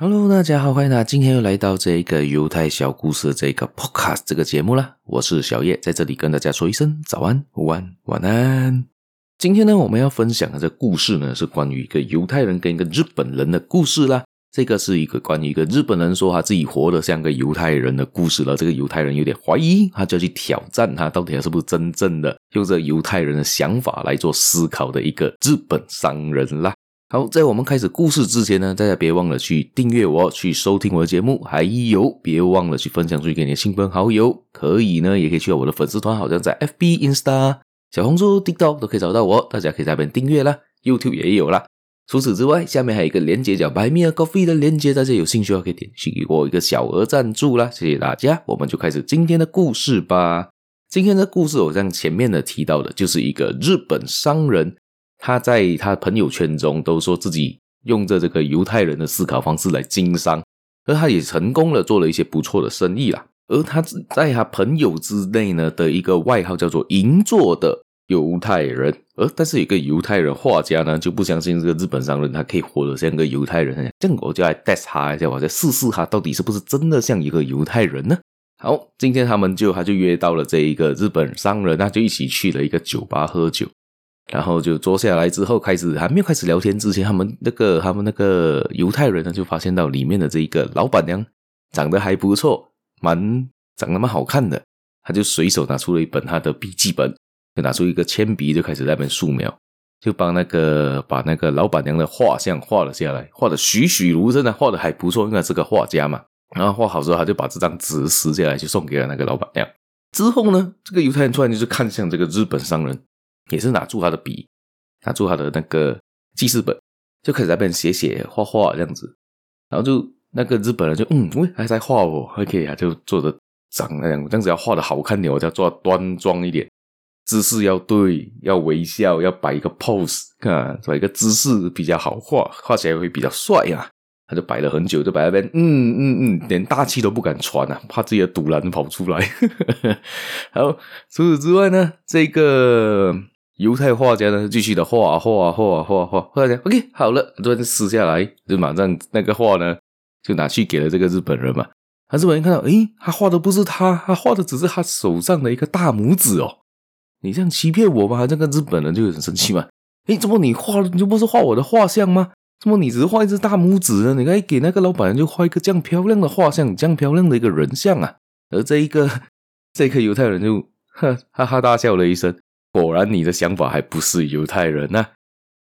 Hello，大家好，欢迎大家今天又来到这个犹太小故事这个 Podcast 这个节目啦。我是小叶，在这里跟大家说一声早安、午安、晚安。今天呢，我们要分享的这故事呢，是关于一个犹太人跟一个日本人的故事啦。这个是一个关于一个日本人说他自己活得像个犹太人的故事了。这个犹太人有点怀疑，他就要去挑战他到底是不是真正的用这犹太人的想法来做思考的一个日本商人啦。好，在我们开始故事之前呢，大家别忘了去订阅我，去收听我的节目，还有别忘了去分享出去给你的亲朋好友。可以呢，也可以去到我的粉丝团，好像在 FB、Insta、小红书、TikTok 都可以找到我，大家可以在那边订阅啦。YouTube 也有啦。除此之外，下面还有一个连接叫 Buy Me a Coffee 的连接，大家有兴趣的话可以点击给我一个小额赞助啦。谢谢大家，我们就开始今天的故事吧。今天的故事，我像前面的提到的，就是一个日本商人。他在他朋友圈中都说自己用着这个犹太人的思考方式来经商，而他也成功了，做了一些不错的生意啦。而他在他朋友之内呢的一个外号叫做“银座的犹太人”。而但是有个犹太人画家呢就不相信这个日本商人他可以活得像个犹太人，这样我就来 test 他一下，我再试试他到底是不是真的像一个犹太人呢？好，今天他们就他就约到了这一个日本商人，他就一起去了一个酒吧喝酒。然后就坐下来之后，开始还没有开始聊天之前，他们那个他们那个犹太人呢，就发现到里面的这一个老板娘长得还不错，蛮长得蛮好看的。他就随手拿出了一本他的笔记本，就拿出一个铅笔，就开始在那边素描，就帮那个把那个老板娘的画像画了下来，画的栩栩如生的，画的还不错，因为是个画家嘛。然后画好之后，他就把这张纸撕下来，就送给了那个老板娘。之后呢，这个犹太人突然就是看向这个日本商人。也是拿住他的笔，拿住他的那个记事本，就开始在那边写写画画这样子，然后就那个日本人就嗯，喂，还在画哦，OK 啊，就做的长那样，这样子要画的好看点，我就要做端庄一点，姿势要对，要微笑，要摆一个 pose，看，摆一个姿势比较好画，画起来会比较帅啊。他就摆了很久，就摆那边，嗯嗯嗯，连大气都不敢喘啊，怕自己的赌烂跑出来。然后，除此之外呢，这个。犹太画家呢，继续的画画画画画，画家 OK 好了，突然撕下来，就马上那个画呢，就拿去给了这个日本人嘛。他日本人看到，诶，他画的不是他，他画的只是他手上的一个大拇指哦。你这样欺骗我吗？这个日本人就很生气嘛。诶，怎么你画了，你就不是画我的画像吗？怎么你只是画一只大拇指呢？你该给那个老板人就画一个这样漂亮的画像，这样漂亮的一个人像啊。而这一个这一个犹太人就呵哈哈大笑了一声。果然，你的想法还不是犹太人呐、啊！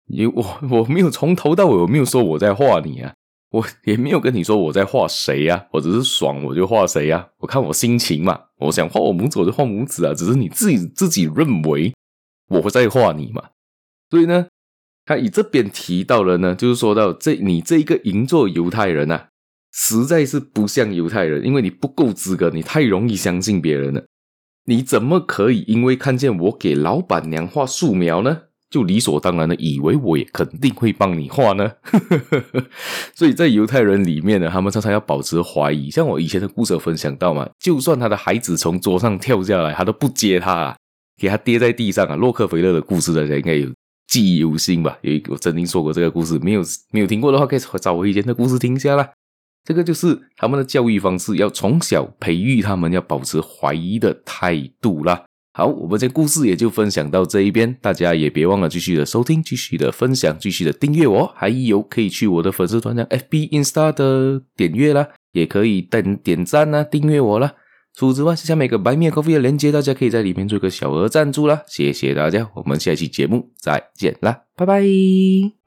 你我我没有从头到尾，我没有说我在画你啊，我也没有跟你说我在画谁呀，我只是爽我就画谁呀，我看我心情嘛，我想画我拇指我就画拇指啊，只是你自己自己认为我会在画你嘛，所以呢，他以这边提到了呢，就是说到这你这一个银座犹太人呐、啊，实在是不像犹太人，因为你不够资格，你太容易相信别人了。你怎么可以因为看见我给老板娘画素描呢，就理所当然的以为我也肯定会帮你画呢？所以在犹太人里面呢，他们常常要保持怀疑。像我以前的故事分享到嘛，就算他的孩子从桌上跳下来，他都不接他啊，给他跌在地上啊。洛克菲勒的故事大家应该有记忆犹新吧？有一个我曾经说过这个故事，没有没有听过的话，可以找我以前的故事听一下啦。这个就是他们的教育方式，要从小培育他们要保持怀疑的态度啦。好，我们这故事也就分享到这一边，大家也别忘了继续的收听、继续的分享、继续的订阅我，还有可以去我的粉丝团的 FB、Insta 的点阅啦，也可以点点赞啦、订阅我啦。除此之外，下面一个 Buy Me a Coffee 的链接，大家可以在里面做一个小额赞助啦。谢谢大家，我们下期节目再见啦，拜拜。